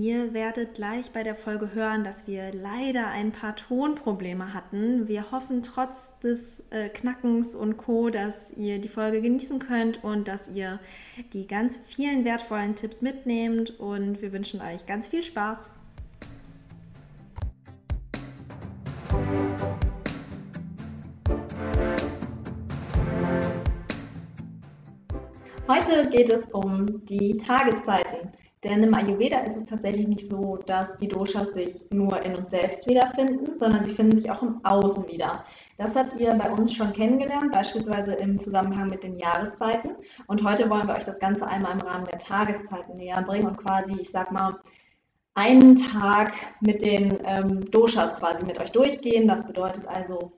Ihr werdet gleich bei der Folge hören, dass wir leider ein paar Tonprobleme hatten. Wir hoffen trotz des äh, Knackens und Co, dass ihr die Folge genießen könnt und dass ihr die ganz vielen wertvollen Tipps mitnehmt und wir wünschen euch ganz viel Spaß. Heute geht es um die Tageszeiten. Denn im Ayurveda ist es tatsächlich nicht so, dass die Doshas sich nur in uns selbst wiederfinden, sondern sie finden sich auch im Außen wieder. Das habt ihr bei uns schon kennengelernt, beispielsweise im Zusammenhang mit den Jahreszeiten. Und heute wollen wir euch das Ganze einmal im Rahmen der Tageszeiten näher bringen und quasi, ich sag mal, einen Tag mit den ähm, Doshas quasi mit euch durchgehen. Das bedeutet also,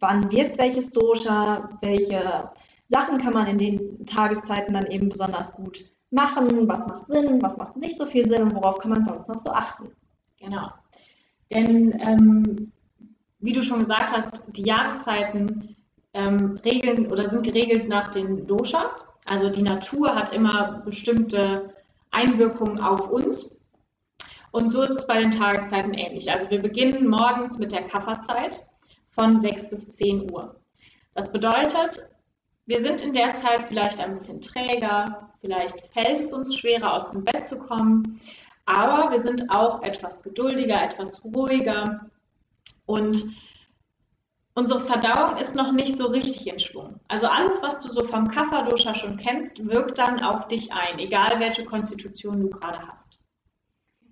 wann wirkt welches Dosha, welche Sachen kann man in den Tageszeiten dann eben besonders gut machen, was macht Sinn, was macht nicht so viel Sinn und worauf kann man sonst noch so achten. Genau. Denn ähm, wie du schon gesagt hast, die Jahreszeiten ähm, regeln oder sind geregelt nach den Doshas. Also die Natur hat immer bestimmte Einwirkungen auf uns. Und so ist es bei den Tageszeiten ähnlich. Also wir beginnen morgens mit der Kafferzeit von 6 bis 10 Uhr. Das bedeutet, wir sind in der Zeit vielleicht ein bisschen träger, vielleicht fällt es uns schwerer, aus dem Bett zu kommen, aber wir sind auch etwas geduldiger, etwas ruhiger und unsere Verdauung ist noch nicht so richtig in Schwung. Also alles, was du so vom Kapha-Dosha schon kennst, wirkt dann auf dich ein, egal welche Konstitution du gerade hast.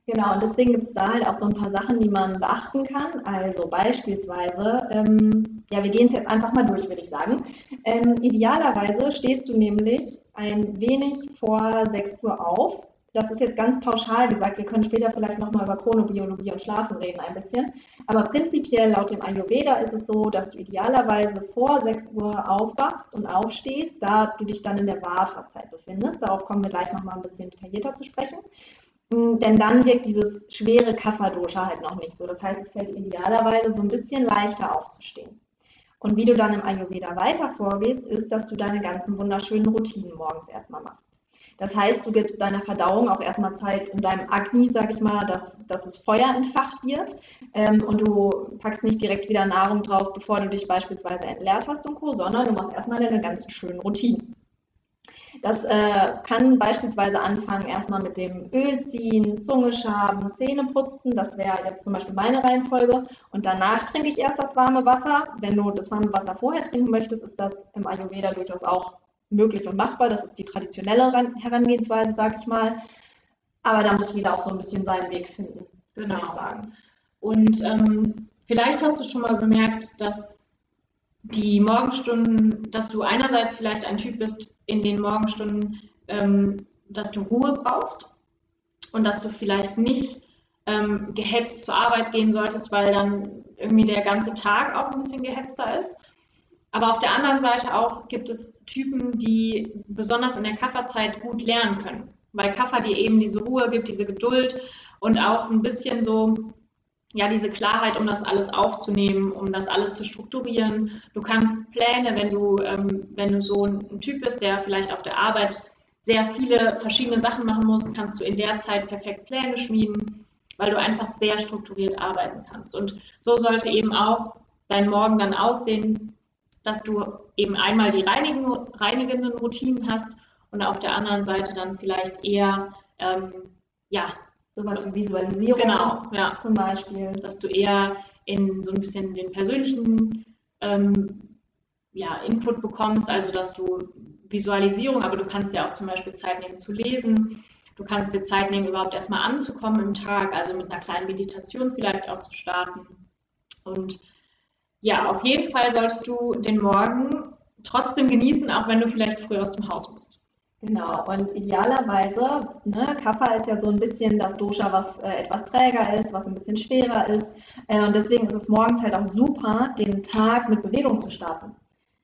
Genau, und deswegen gibt es da halt auch so ein paar Sachen, die man beachten kann. Also beispielsweise, ähm, ja, wir gehen es jetzt einfach mal durch, würde ich sagen. Ähm, idealerweise stehst du nämlich ein wenig vor 6 Uhr auf. Das ist jetzt ganz pauschal gesagt. Wir können später vielleicht nochmal über Chronobiologie und Schlafen reden ein bisschen. Aber prinzipiell laut dem Ayurveda ist es so, dass du idealerweise vor 6 Uhr aufwachst und aufstehst, da du dich dann in der Vata-Zeit befindest. Darauf kommen wir gleich nochmal ein bisschen detaillierter zu sprechen. Mm, denn dann wirkt dieses schwere Kapha-Dosha halt noch nicht so. Das heißt, es fällt idealerweise so ein bisschen leichter aufzustehen. Und wie du dann im Ayurveda weiter vorgehst, ist, dass du deine ganzen wunderschönen Routinen morgens erstmal machst. Das heißt, du gibst deiner Verdauung auch erstmal Zeit in deinem Agni, sag ich mal, dass, dass das Feuer entfacht wird. Ähm, und du packst nicht direkt wieder Nahrung drauf, bevor du dich beispielsweise entleert hast und Co., sondern du machst erstmal deine ganzen schönen Routinen. Das äh, kann beispielsweise anfangen erstmal mit dem Öl ziehen, Zunge schaben, Zähne putzen. Das wäre jetzt zum Beispiel meine Reihenfolge. Und danach trinke ich erst das warme Wasser. Wenn du das warme Wasser vorher trinken möchtest, ist das im Ayurveda durchaus auch möglich und machbar. Das ist die traditionelle Herangehensweise, sag ich mal. Aber da muss jeder auch so ein bisschen seinen Weg finden, genau. würde ich sagen. Und ähm, vielleicht hast du schon mal bemerkt, dass die Morgenstunden, dass du einerseits vielleicht ein Typ bist in den Morgenstunden, ähm, dass du Ruhe brauchst und dass du vielleicht nicht ähm, gehetzt zur Arbeit gehen solltest, weil dann irgendwie der ganze Tag auch ein bisschen gehetzter ist. Aber auf der anderen Seite auch gibt es Typen, die besonders in der Kafferzeit gut lernen können, weil Kaffer dir eben diese Ruhe gibt, diese Geduld und auch ein bisschen so ja, diese Klarheit, um das alles aufzunehmen, um das alles zu strukturieren. Du kannst Pläne, wenn du, ähm, wenn du so ein Typ bist, der vielleicht auf der Arbeit sehr viele verschiedene Sachen machen muss, kannst du in der Zeit perfekt Pläne schmieden, weil du einfach sehr strukturiert arbeiten kannst. Und so sollte eben auch dein Morgen dann aussehen, dass du eben einmal die reinigenden Routinen hast und auf der anderen Seite dann vielleicht eher ähm, ja, sowas wie Visualisierung genau, ja. zum Beispiel. Dass du eher in so ein bisschen den persönlichen ähm, ja, Input bekommst, also dass du Visualisierung, aber du kannst ja auch zum Beispiel Zeit nehmen zu lesen. Du kannst dir Zeit nehmen, überhaupt erstmal anzukommen im Tag, also mit einer kleinen Meditation vielleicht auch zu starten. Und ja, auf jeden Fall solltest du den Morgen trotzdem genießen, auch wenn du vielleicht früh aus dem Haus musst. Genau, und idealerweise, ne, Kapha ist ja so ein bisschen das Dosha, was äh, etwas träger ist, was ein bisschen schwerer ist. Äh, und deswegen ist es morgens halt auch super, den Tag mit Bewegung zu starten.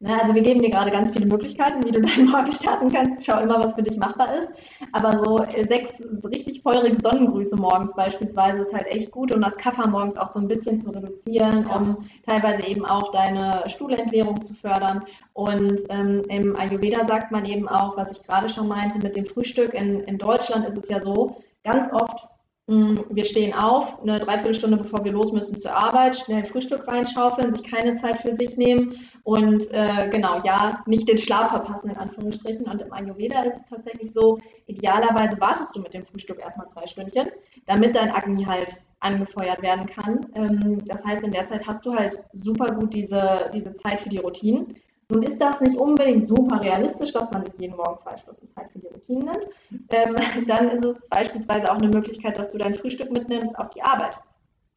Ne, also wir geben dir gerade ganz viele Möglichkeiten, wie du deinen Morgen starten kannst. Schau immer, was für dich machbar ist. Aber so äh, sechs so richtig feurige Sonnengrüße morgens beispielsweise ist halt echt gut, um das Kaffer morgens auch so ein bisschen zu reduzieren, um teilweise eben auch deine Stuhlentleerung zu fördern. Und ähm, im Ayurveda sagt man eben auch, was ich gerade schon meinte, mit dem Frühstück in, in Deutschland ist es ja so, ganz oft wir stehen auf, eine Dreiviertelstunde bevor wir los müssen zur Arbeit, schnell Frühstück reinschaufeln, sich keine Zeit für sich nehmen und äh, genau, ja, nicht den Schlaf verpassen, in Anführungsstrichen. Und im Ayurveda ist es tatsächlich so, idealerweise wartest du mit dem Frühstück erstmal zwei Stündchen, damit dein Agni halt angefeuert werden kann. Ähm, das heißt, in der Zeit hast du halt super gut diese, diese Zeit für die Routinen. Nun ist das nicht unbedingt super realistisch, dass man sich jeden Morgen zwei Stunden Zeit für die Routine nimmt. Ähm, dann ist es beispielsweise auch eine Möglichkeit, dass du dein Frühstück mitnimmst auf die Arbeit.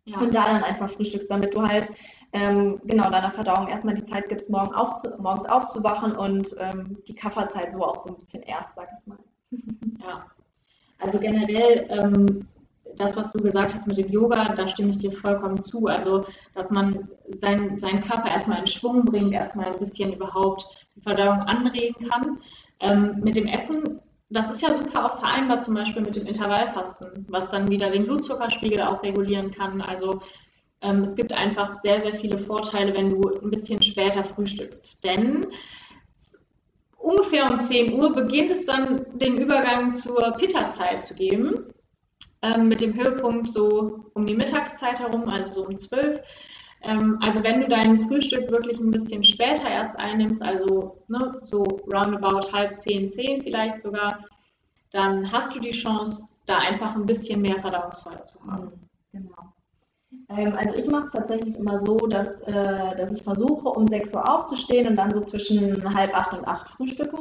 Ja. Und da dann einfach frühstückst, damit du halt ähm, genau deiner Verdauung erstmal die Zeit gibst, morgen aufzu morgens aufzuwachen und ähm, die Kafferzeit so auch so ein bisschen erst, sag ich mal. Ja, also generell ähm, das, was du gesagt hast mit dem Yoga, da stimme ich dir vollkommen zu. Also, dass man sein, seinen Körper erstmal in Schwung bringt, erstmal ein bisschen überhaupt die Verdauung anregen kann. Ähm, mit dem Essen, das ist ja super auch vereinbar zum Beispiel mit dem Intervallfasten, was dann wieder den Blutzuckerspiegel auch regulieren kann. Also ähm, es gibt einfach sehr, sehr viele Vorteile, wenn du ein bisschen später frühstückst. Denn ungefähr um 10 Uhr beginnt es dann den Übergang zur Pitta-Zeit zu geben ähm, mit dem Höhepunkt so um die Mittagszeit herum, also so um 12. Ähm, also wenn du dein Frühstück wirklich ein bisschen später erst einnimmst, also ne, so roundabout halb zehn, zehn vielleicht sogar, dann hast du die Chance, da einfach ein bisschen mehr Verdauungsfeuer zu haben. Genau. Ähm, also ich mache es tatsächlich immer so, dass, äh, dass ich versuche, um 6 Uhr aufzustehen und dann so zwischen halb acht und acht frühstücke.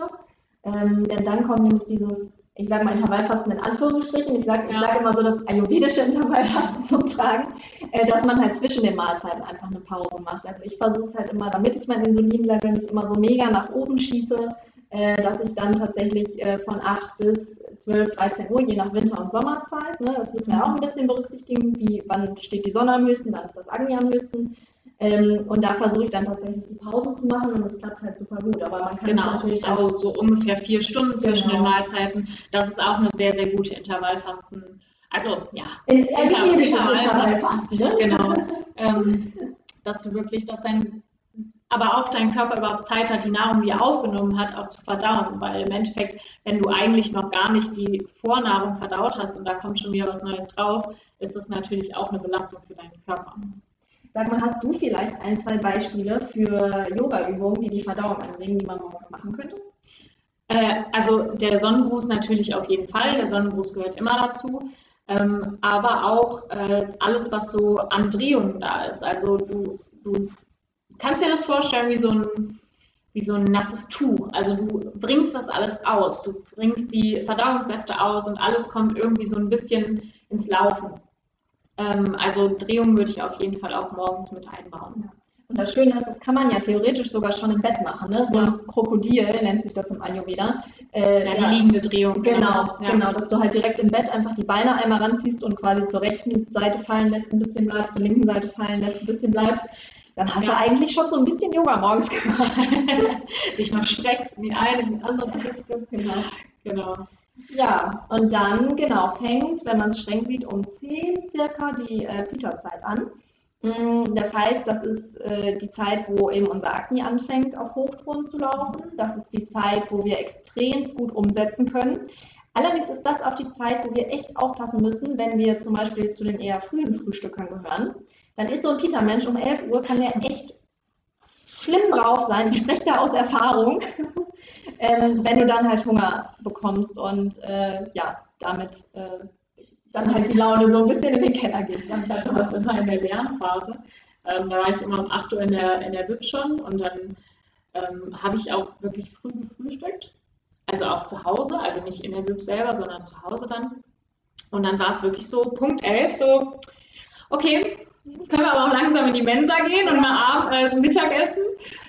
Ähm, denn dann kommt nämlich dieses ich sage mal Intervallfasten in Anführungsstrichen, ich sage ja. sag immer so das ayurvedische Intervallfasten zum Tragen, äh, dass man halt zwischen den Mahlzeiten einfach eine Pause macht. Also ich versuche es halt immer, damit ich mein Insulinlevel nicht immer so mega nach oben schieße, äh, dass ich dann tatsächlich äh, von 8 bis 12, 13 Uhr, je nach Winter- und Sommerzeit, ne, das müssen wir auch ein bisschen berücksichtigen, wie wann steht die Sonne am höchsten, dann ist das Agni am höchsten, ähm, und da versuche ich dann tatsächlich die Pausen zu machen und es klappt halt super gut. Aber man kann genau. natürlich auch. Also so ungefähr vier Stunden zwischen genau. den Mahlzeiten. Das ist auch eine sehr, sehr gute Intervallfasten. Also ja. In, Intervallfasten, Intervallfasten ne? Genau. ähm, dass du wirklich, dass dein aber auch dein Körper überhaupt Zeit hat, die Nahrung, die er aufgenommen hat, auch zu verdauen. Weil im Endeffekt, wenn du eigentlich noch gar nicht die Vornahrung verdaut hast und da kommt schon wieder was Neues drauf, ist das natürlich auch eine Belastung für deinen Körper. Sag mal, hast du vielleicht ein, zwei Beispiele für Yoga-Übungen, die die Verdauung anregen, die man morgens machen könnte? Äh, also der Sonnengruß natürlich auf jeden Fall. Der Sonnengruß gehört immer dazu. Ähm, aber auch äh, alles, was so an Drehungen da ist. Also du, du kannst dir das vorstellen wie so ein wie so ein nasses Tuch. Also du bringst das alles aus, du bringst die Verdauungssäfte aus und alles kommt irgendwie so ein bisschen ins Laufen. Ähm, also Drehungen würde ich auf jeden Fall auch morgens mit einbauen. Und das Schöne ist, das kann man ja theoretisch sogar schon im Bett machen. Ne? So ein Krokodil nennt sich das im Ayurveda. Äh, ja, die ja, liegende Drehung. Genau, ja. genau, dass du halt direkt im Bett einfach die Beine einmal ranziehst und quasi zur rechten Seite fallen lässt, ein bisschen bleibst, zur linken Seite fallen lässt, ein bisschen bleibst. Dann hast du eigentlich schon so ein bisschen Yoga morgens gemacht. Dich noch streckst in die eine, in die andere Richtung. Genau. genau. Ja, und dann, genau, fängt, wenn man es streng sieht, um 10 circa die äh, Pita-Zeit an. Mm, das heißt, das ist äh, die Zeit, wo eben unser Akne anfängt, auf Hochtouren zu laufen. Das ist die Zeit, wo wir extrem gut umsetzen können. Allerdings ist das auch die Zeit, wo wir echt aufpassen müssen, wenn wir zum Beispiel zu den eher frühen Frühstückern gehören. Dann ist so ein Pita-Mensch um 11 Uhr, kann der echt schlimm drauf sein. Ich spreche da aus Erfahrung, ähm, wenn du dann halt Hunger bekommst und äh, ja, damit äh, dann halt die Laune so ein bisschen in den Keller geht. Das war immer in der Lernphase. Ähm, da war ich immer um 8 Uhr in der, in der WIP schon und dann ähm, habe ich auch wirklich früh gefrühstückt. Also auch zu Hause, also nicht in der WIP selber, sondern zu Hause dann. Und dann war es wirklich so, Punkt 11, so, okay, Jetzt können wir aber auch langsam in die Mensa gehen und mal Abend, äh, Mittagessen.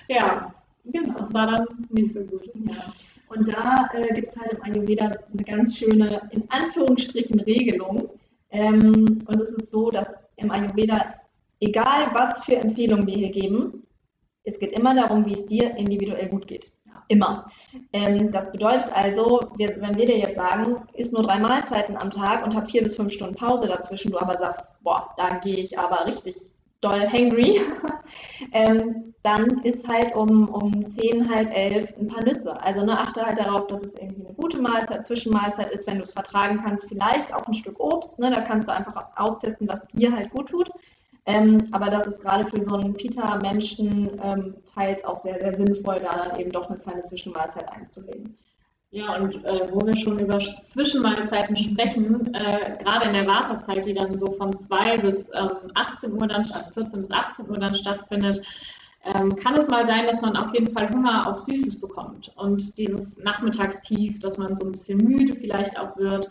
Ja, genau, das war dann nicht so gut. Ja. Und da äh, gibt es halt im Ayurveda eine ganz schöne, in Anführungsstrichen, Regelung. Ähm, und es ist so, dass im Ayurveda, egal was für Empfehlungen wir hier geben, es geht immer darum, wie es dir individuell gut geht. Immer. Ähm, das bedeutet also, wir, wenn wir dir jetzt sagen, isst nur drei Mahlzeiten am Tag und hab vier bis fünf Stunden Pause dazwischen, du aber sagst, boah, da gehe ich aber richtig doll hangry, ähm, dann ist halt um, um 10, halb elf ein paar Nüsse. Also ne, achte halt darauf, dass es irgendwie eine gute Mahlzeit, Zwischenmahlzeit ist, wenn du es vertragen kannst, vielleicht auch ein Stück Obst. Ne, da kannst du einfach austesten, was dir halt gut tut. Ähm, aber das ist gerade für so einen Pita-Menschen ähm, teils auch sehr, sehr sinnvoll, da dann eben doch eine kleine Zwischenmahlzeit einzulegen. Ja, und äh, wo wir schon über Zwischenmahlzeiten sprechen, äh, gerade in der Wartezeit, die dann so von 2 bis ähm, 18 Uhr dann, also 14 bis 18 Uhr dann stattfindet, ähm, kann es mal sein, dass man auf jeden Fall Hunger auf Süßes bekommt und dieses Nachmittagstief, dass man so ein bisschen müde vielleicht auch wird.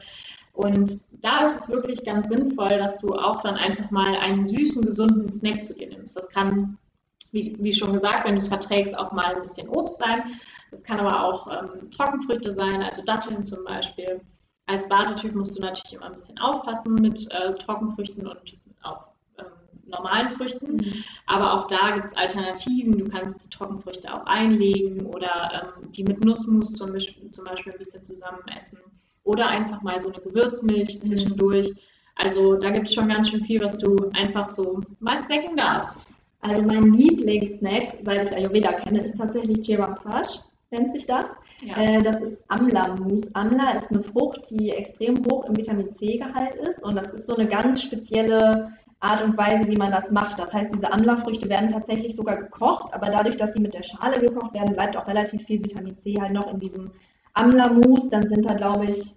Und da ist es wirklich ganz sinnvoll, dass du auch dann einfach mal einen süßen, gesunden Snack zu dir nimmst. Das kann, wie, wie schon gesagt, wenn du es verträgst, auch mal ein bisschen Obst sein. Das kann aber auch ähm, Trockenfrüchte sein, also Datteln zum Beispiel. Als Wartetyp musst du natürlich immer ein bisschen aufpassen mit äh, Trockenfrüchten und auch ähm, normalen Früchten. Mhm. Aber auch da gibt es Alternativen. Du kannst die Trockenfrüchte auch einlegen oder ähm, die mit Nussmus zum Beispiel, zum Beispiel ein bisschen zusammen essen oder einfach mal so eine Gewürzmilch mhm. zwischendurch. Also da gibt es schon ganz schön viel, was du einfach so mal snacken darfst. Also mein Lieblingssnack, seit ich Ayurveda kenne, ist tatsächlich Jevam Prash, nennt sich das. Ja. Äh, das ist Amla-Mus. Amla ist eine Frucht, die extrem hoch im Vitamin C-Gehalt ist und das ist so eine ganz spezielle Art und Weise, wie man das macht. Das heißt, diese Amla-Früchte werden tatsächlich sogar gekocht, aber dadurch, dass sie mit der Schale gekocht werden, bleibt auch relativ viel Vitamin C halt noch in diesem Amla-Mousse, dann sind da, glaube ich,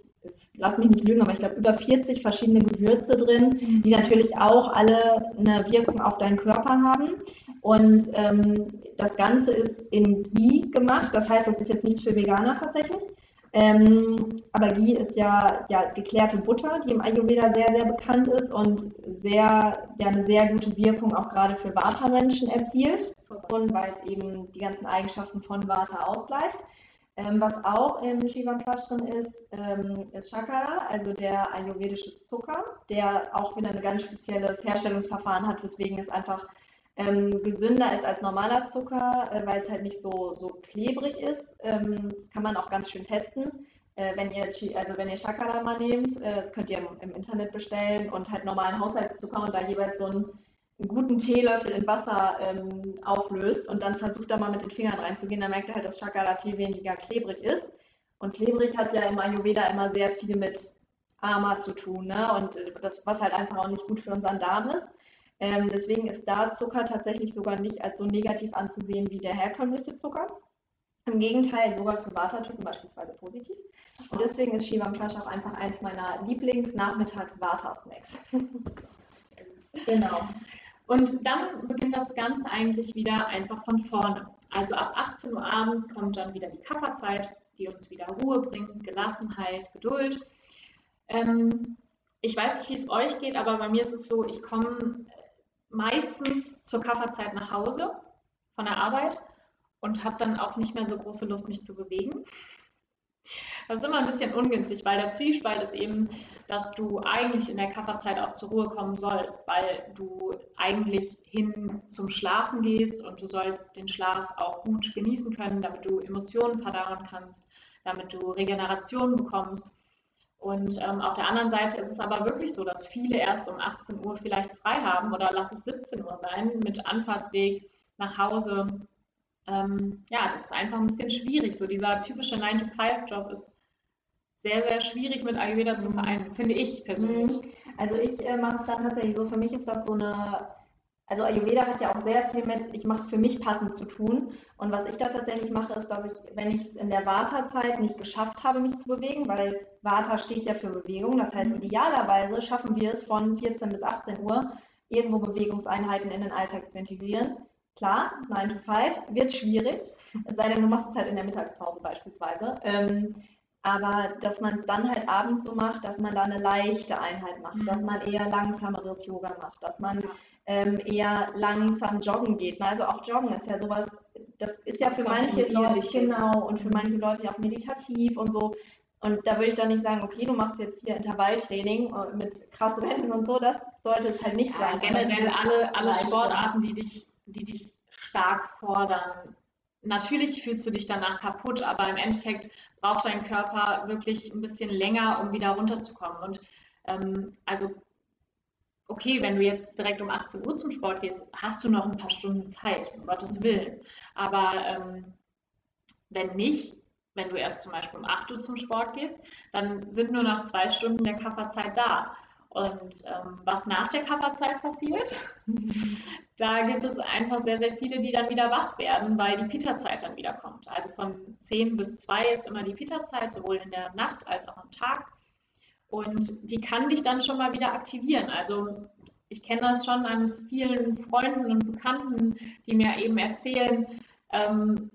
lass mich nicht lügen, aber ich glaube, über 40 verschiedene Gewürze drin, mhm. die natürlich auch alle eine Wirkung auf deinen Körper haben. Und ähm, das Ganze ist in Ghee gemacht, das heißt, das ist jetzt nichts für Veganer tatsächlich. Ähm, aber Ghee ist ja, ja geklärte Butter, die im Ayurveda sehr, sehr bekannt ist und sehr, ja, eine sehr gute Wirkung auch gerade für Vata-Menschen erzielt, weil es eben die ganzen Eigenschaften von Vata ausgleicht. Ähm, was auch im Shivan drin ist, ähm, ist Shakara, also der ayurvedische Zucker, der auch wieder ein ganz spezielles Herstellungsverfahren hat, weswegen es einfach ähm, gesünder ist als normaler Zucker, äh, weil es halt nicht so, so klebrig ist. Ähm, das kann man auch ganz schön testen. Äh, wenn ihr, also wenn ihr Shakara mal nehmt, äh, das könnt ihr im, im Internet bestellen und halt normalen Haushaltszucker und da jeweils so ein einen guten Teelöffel in Wasser ähm, auflöst und dann versucht da mal mit den Fingern reinzugehen, dann merkt er halt, dass Shakara viel weniger klebrig ist. Und klebrig hat ja im Ayurveda immer sehr viel mit Ama zu tun, ne? Und äh, das, was halt einfach auch nicht gut für unseren Darm ist. Ähm, deswegen ist da Zucker tatsächlich sogar nicht als so negativ anzusehen wie der herkömmliche Zucker. Im Gegenteil, sogar für Vata-Typen beispielsweise positiv. Und deswegen ist Shivam Klash auch einfach eins meiner Lieblings-Nachmittags-Vata-Snacks. genau. Und dann beginnt das Ganze eigentlich wieder einfach von vorne. Also ab 18 Uhr abends kommt dann wieder die Kafferzeit, die uns wieder Ruhe bringt, Gelassenheit, Geduld. Ähm, ich weiß nicht, wie es euch geht, aber bei mir ist es so, ich komme meistens zur Kafferzeit nach Hause von der Arbeit und habe dann auch nicht mehr so große Lust, mich zu bewegen. Das ist immer ein bisschen ungünstig, weil der Zwiespalt ist eben, dass du eigentlich in der Kafferzeit auch zur Ruhe kommen sollst, weil du eigentlich hin zum Schlafen gehst und du sollst den Schlaf auch gut genießen können, damit du Emotionen verdauen kannst, damit du Regeneration bekommst. Und ähm, auf der anderen Seite ist es aber wirklich so, dass viele erst um 18 Uhr vielleicht frei haben oder lass es 17 Uhr sein mit Anfahrtsweg nach Hause. Ähm, ja, das ist einfach ein bisschen schwierig. So dieser typische 9-to-5-Job ist sehr, sehr schwierig mit Ayurveda zu vereinen, finde ich persönlich. Mhm. Also ich äh, mache es dann tatsächlich so, für mich ist das so eine, also Ayurveda hat ja auch sehr viel mit, ich mache es für mich passend zu tun. Und was ich da tatsächlich mache, ist, dass ich, wenn ich es in der Vata-Zeit nicht geschafft habe, mich zu bewegen, weil Vata steht ja für Bewegung, das heißt mhm. idealerweise schaffen wir es von 14 bis 18 Uhr, irgendwo Bewegungseinheiten in den Alltag zu integrieren. Klar, 9 to 5 wird schwierig, es sei denn, du machst es halt in der Mittagspause beispielsweise. Ähm, aber dass man es dann halt abends so macht, dass man da eine leichte Einheit macht, mhm. dass man eher langsameres Yoga macht, dass man ähm, eher langsam joggen geht. Also auch Joggen ist ja sowas, das ist ja für manche Leute, genau, und für manche Leute ja auch meditativ und so. Und da würde ich dann nicht sagen, okay, du machst jetzt hier Intervalltraining äh, mit krassen Rennen und so, das sollte es halt nicht ja, sein. Generell alle, alle Sportarten, die dich, die dich stark fordern. Natürlich fühlst du dich danach kaputt, aber im Endeffekt braucht dein Körper wirklich ein bisschen länger, um wieder runterzukommen. Und ähm, also okay, wenn du jetzt direkt um 18 Uhr zum Sport gehst, hast du noch ein paar Stunden Zeit, um Gottes Willen. Aber ähm, wenn nicht, wenn du erst zum Beispiel um 8 Uhr zum Sport gehst, dann sind nur noch zwei Stunden der Kafferzeit da. Und ähm, was nach der Kafferzeit passiert, da gibt es einfach sehr, sehr viele, die dann wieder wach werden, weil die Pita-Zeit dann wieder kommt. Also von 10 bis 2 ist immer die Pita-Zeit, sowohl in der Nacht als auch am Tag. Und die kann dich dann schon mal wieder aktivieren. Also ich kenne das schon an vielen Freunden und Bekannten, die mir eben erzählen, ähm,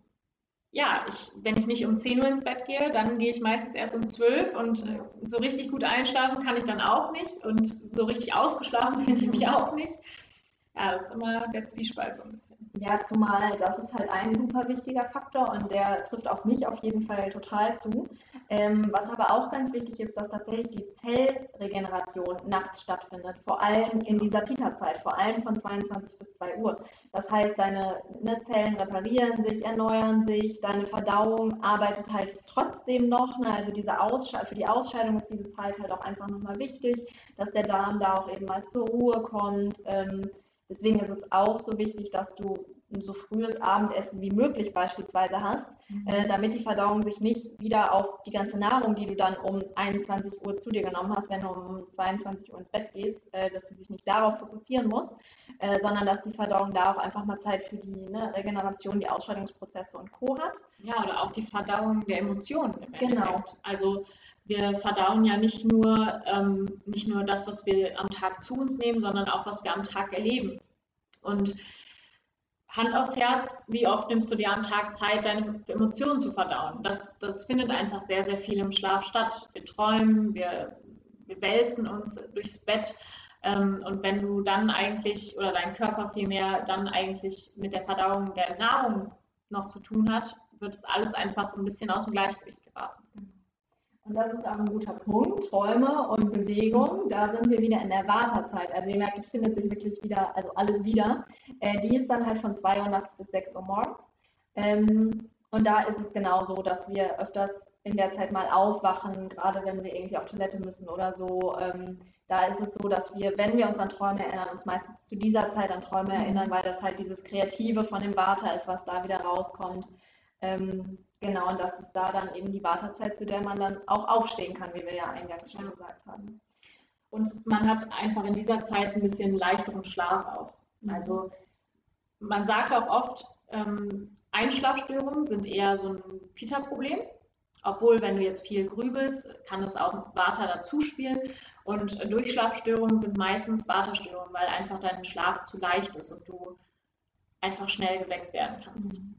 ja, ich, wenn ich nicht um 10 Uhr ins Bett gehe, dann gehe ich meistens erst um 12 und äh, so richtig gut einschlafen kann ich dann auch nicht und so richtig ausgeschlafen finde ich mich auch nicht ja, das ist immer der Zwiespalt so ein bisschen. Ja, zumal das ist halt ein super wichtiger Faktor und der trifft auf mich auf jeden Fall total zu. Ähm, was aber auch ganz wichtig ist, dass tatsächlich die Zellregeneration nachts stattfindet, vor allem in dieser Pita-Zeit, vor allem von 22 bis 2 Uhr. Das heißt, deine ne, Zellen reparieren sich, erneuern sich, deine Verdauung arbeitet halt trotzdem noch. Ne? Also diese für die Ausscheidung ist diese Zeit halt auch einfach nochmal wichtig, dass der Darm da auch eben mal zur Ruhe kommt. Ähm, Deswegen ist es auch so wichtig, dass du ein so frühes Abendessen wie möglich beispielsweise hast, mhm. äh, damit die Verdauung sich nicht wieder auf die ganze Nahrung, die du dann um 21 Uhr zu dir genommen hast, wenn du um 22 Uhr ins Bett gehst, äh, dass sie sich nicht darauf fokussieren muss, äh, sondern dass die Verdauung da auch einfach mal Zeit für die ne, Regeneration, die Ausscheidungsprozesse und Co. hat. Ja, oder auch die Verdauung der Emotionen im genau. Endeffekt. Also wir verdauen ja nicht nur, ähm, nicht nur das, was wir am Tag zu uns nehmen, sondern auch, was wir am Tag erleben. Und Hand aufs Herz, wie oft nimmst du dir am Tag Zeit, deine Emotionen zu verdauen? Das, das findet einfach sehr, sehr viel im Schlaf statt. Wir träumen, wir, wir wälzen uns durchs Bett. Ähm, und wenn du dann eigentlich, oder dein Körper vielmehr, dann eigentlich mit der Verdauung der Nahrung noch zu tun hat, wird es alles einfach ein bisschen aus dem Gleichgewicht geraten. Und das ist auch ein guter Punkt. Träume und Bewegung, da sind wir wieder in der Wartezeit. Also ihr merkt, es findet sich wirklich wieder, also alles wieder. Äh, die ist dann halt von 2 Uhr nachts bis 6 Uhr morgens. Ähm, und da ist es genau so, dass wir öfters in der Zeit mal aufwachen, gerade wenn wir irgendwie auf Toilette müssen oder so. Ähm, da ist es so, dass wir, wenn wir uns an Träume erinnern, uns meistens zu dieser Zeit an Träume erinnern, weil das halt dieses Kreative von dem Vater ist, was da wieder rauskommt. Ähm, genau, und das ist da dann eben die Wartezeit, zu der man dann auch aufstehen kann, wie wir ja eingangs schon gesagt haben. Und man hat einfach in dieser Zeit ein bisschen leichteren Schlaf auch. Also man sagt auch oft, ähm, Einschlafstörungen sind eher so ein Pita-Problem. Obwohl, wenn du jetzt viel grübelst, kann das auch Vata dazu spielen. Und Durchschlafstörungen sind meistens Vata-Störungen, weil einfach dein Schlaf zu leicht ist und du einfach schnell geweckt werden kannst. Mhm.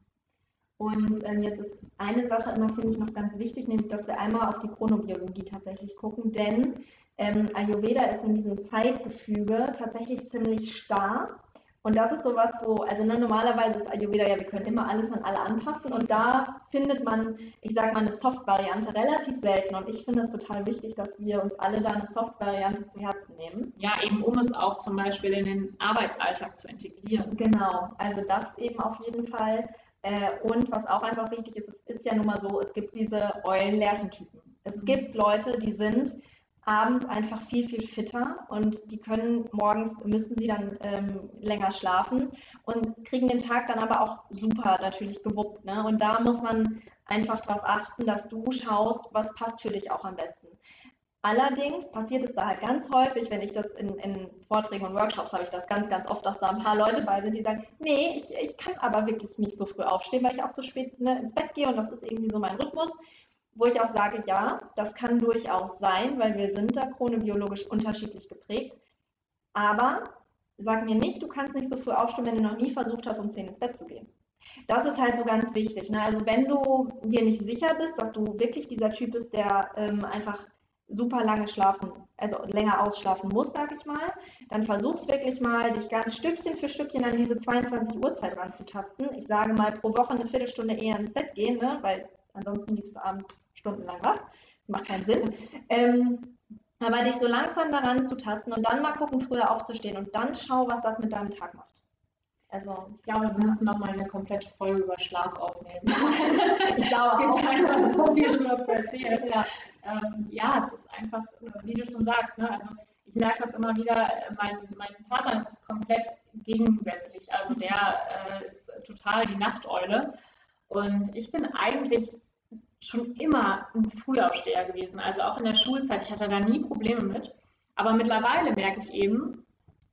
Und ähm, jetzt ist eine Sache immer, finde ich, noch ganz wichtig, nämlich, dass wir einmal auf die Chronobiologie tatsächlich gucken, denn ähm, Ayurveda ist in diesem Zeitgefüge tatsächlich ziemlich starr. Und das ist sowas, wo, also ne, normalerweise ist Ayurveda ja, wir können immer alles an alle anpassen und da findet man, ich sage mal, eine Soft-Variante relativ selten und ich finde es total wichtig, dass wir uns alle da eine Soft-Variante zu Herzen nehmen. Ja, eben um es auch zum Beispiel in den Arbeitsalltag zu integrieren. Genau, also das eben auf jeden Fall. Äh, und was auch einfach wichtig ist, es ist ja nun mal so, es gibt diese Eulen-Lerchentypen. Es mhm. gibt Leute, die sind abends einfach viel, viel fitter und die können morgens, müssen sie dann ähm, länger schlafen und kriegen den Tag dann aber auch super natürlich gewuppt. Ne? Und da muss man einfach darauf achten, dass du schaust, was passt für dich auch am besten. Allerdings passiert es da halt ganz häufig, wenn ich das in, in Vorträgen und Workshops habe ich das ganz, ganz oft, dass da ein paar Leute bei sind, die sagen, nee, ich, ich kann aber wirklich nicht so früh aufstehen, weil ich auch so spät ne, ins Bett gehe und das ist irgendwie so mein Rhythmus. Wo ich auch sage, ja, das kann durchaus sein, weil wir sind da chronobiologisch unterschiedlich geprägt. Aber sag mir nicht, du kannst nicht so früh aufstehen, wenn du noch nie versucht hast, um 10 ins Bett zu gehen. Das ist halt so ganz wichtig. Ne? Also wenn du dir nicht sicher bist, dass du wirklich dieser Typ bist, der ähm, einfach super lange schlafen, also länger ausschlafen musst, sag ich mal, dann versuch's wirklich mal, dich ganz Stückchen für Stückchen an diese 22 Uhr Zeit ranzutasten. Ich sage mal pro Woche eine Viertelstunde eher ins Bett gehen, ne? weil ansonsten liegst du abends stundenlang wach. Das macht keinen Sinn. Ähm, aber dich so langsam daran zu tasten und dann mal gucken, früher aufzustehen und dann schau, was das mit deinem Tag macht. Also, ich glaube, wir müssen noch mal eine komplette Folge über Schlaf aufnehmen. ich glaube, es gibt einfach so viel darüber zu erzählen. Ja. Ähm, ja, es ist einfach, wie du schon sagst, ne? also ich merke das immer wieder, mein, mein Vater ist komplett gegensätzlich. Also der äh, ist total die Nachteule. Und ich bin eigentlich schon immer ein Frühaufsteher gewesen. Also auch in der Schulzeit. Ich hatte da nie Probleme mit. Aber mittlerweile merke ich eben,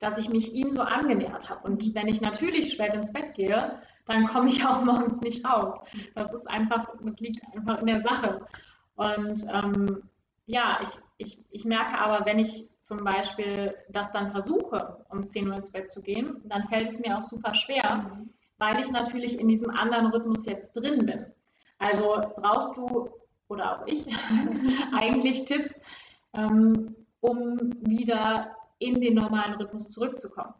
dass ich mich ihm so angenähert habe. Und wenn ich natürlich spät ins Bett gehe, dann komme ich auch morgens nicht raus. Das ist einfach, das liegt einfach in der Sache. Und ähm, ja, ich, ich, ich merke aber, wenn ich zum Beispiel das dann versuche, um 10 Uhr ins Bett zu gehen, dann fällt es mir auch super schwer, weil ich natürlich in diesem anderen Rhythmus jetzt drin bin. Also brauchst du oder auch ich eigentlich Tipps, ähm, um wieder in den normalen Rhythmus zurückzukommen.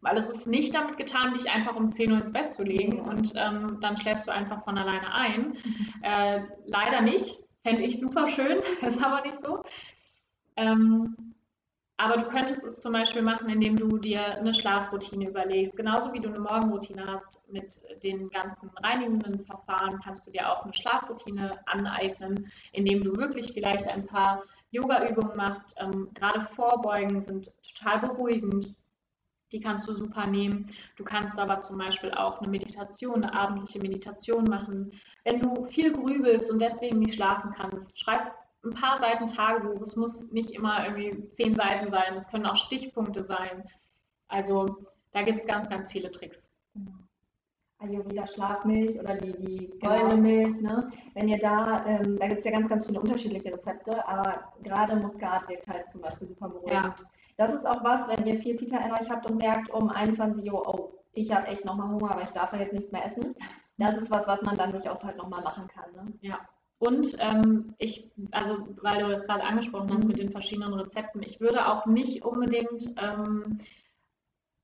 Weil es ist nicht damit getan, dich einfach um 10 Uhr ins Bett zu legen und ähm, dann schläfst du einfach von alleine ein. Äh, leider nicht. Fände ich super schön, ist aber nicht so. Ähm, aber du könntest es zum Beispiel machen, indem du dir eine Schlafroutine überlegst. Genauso wie du eine Morgenroutine hast mit den ganzen reinigenden Verfahren, kannst du dir auch eine Schlafroutine aneignen, indem du wirklich vielleicht ein paar Yoga-Übungen machst. Ähm, gerade Vorbeugen sind total beruhigend. Die kannst du super nehmen. Du kannst aber zum Beispiel auch eine Meditation, eine abendliche Meditation machen. Wenn du viel grübelst und deswegen nicht schlafen kannst, schreib ein paar Seiten Tagebuch. Es muss nicht immer irgendwie zehn Seiten sein. Es können auch Stichpunkte sein. Also da gibt es ganz, ganz viele Tricks. Ayurveda Schlafmilch oder die, die goldene genau. Milch. Ne? Wenn ihr da, ähm, da gibt es ja ganz, ganz viele unterschiedliche Rezepte, aber gerade Muskat wirkt halt zum Beispiel super beruhigend. Ja. Das ist auch was, wenn ihr viel Pita in euch habt und merkt um 21 Uhr, oh, ich habe echt nochmal Hunger, aber ich darf ja jetzt nichts mehr essen. Das ist was, was man dann durchaus halt nochmal machen kann. Ne? Ja. Und ähm, ich, also weil du es gerade angesprochen hast mhm. mit den verschiedenen Rezepten, ich würde auch nicht unbedingt ähm,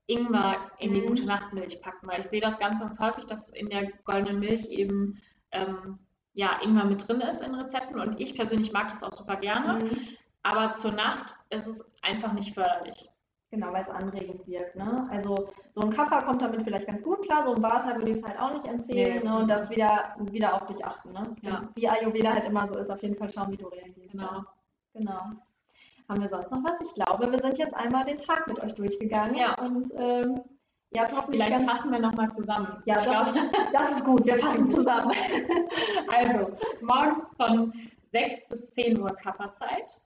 Ingwer in die mhm. gute Nachtmilch packen, weil ich sehe das ganz, ganz häufig, dass in der goldenen Milch eben ähm, ja, Ingwer mit drin ist in Rezepten und ich persönlich mag das auch super gerne. Mhm. Aber zur Nacht ist es einfach nicht förderlich. Genau, weil es anregend wirkt. Ne? Also so ein Kaffer kommt damit vielleicht ganz gut klar, so ein Vata würde ich es halt auch nicht empfehlen. Nee. Ne? Und das wieder, wieder auf dich achten. Ne? Ja. Wie Ayurveda halt immer so ist, auf jeden Fall schauen, wie du reagierst. Genau. Genau. Haben wir sonst noch was? Ich glaube, wir sind jetzt einmal den Tag mit euch durchgegangen. Ja. Und ähm, ja, Vielleicht fassen wir nochmal zusammen. Ja, ich das, ist, das ist gut, wir fassen zusammen. also, morgens von 6 bis 10 Uhr Kafferzeit.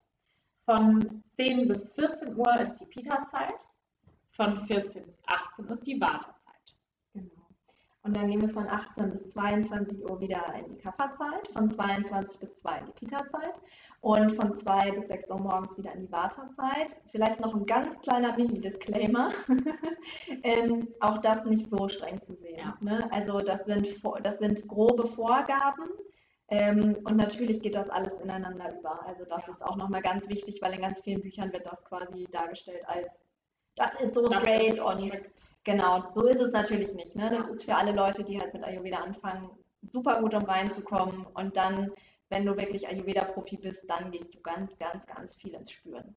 Von 10 bis 14 Uhr ist die Pita-Zeit. Von 14 bis 18 Uhr ist die Vata-Zeit. Und dann gehen wir von 18 bis 22 Uhr wieder in die Kafferzeit, von 22 bis 2 in die Pita-Zeit und von 2 bis 6 Uhr morgens wieder in die Vata-Zeit. Vielleicht noch ein ganz kleiner Mini-Disclaimer. ähm, auch das nicht so streng zu sehen. Ja. Ne? Also das sind, das sind grobe Vorgaben. Ähm, und natürlich geht das alles ineinander über. Also das ist auch nochmal ganz wichtig, weil in ganz vielen Büchern wird das quasi dargestellt als, das ist so das straight ist und genau, so ist es natürlich nicht. Ne? Das ist für alle Leute, die halt mit Ayurveda anfangen, super gut, um reinzukommen. Und dann, wenn du wirklich Ayurveda-Profi bist, dann gehst du ganz, ganz, ganz viel ins Spüren.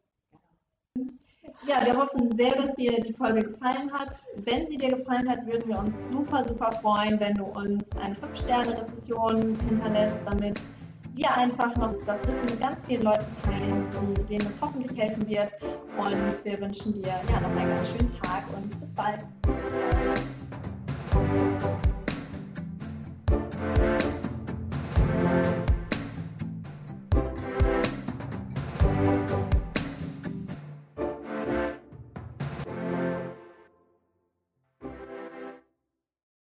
Ja, wir hoffen sehr, dass dir die Folge gefallen hat. Wenn sie dir gefallen hat, würden wir uns super, super freuen, wenn du uns eine 5-Sterne-Rezession hinterlässt, damit wir einfach noch das Wissen mit ganz vielen Leuten teilen, denen es hoffentlich helfen wird. Und wir wünschen dir ja noch einen ganz schönen Tag und bald.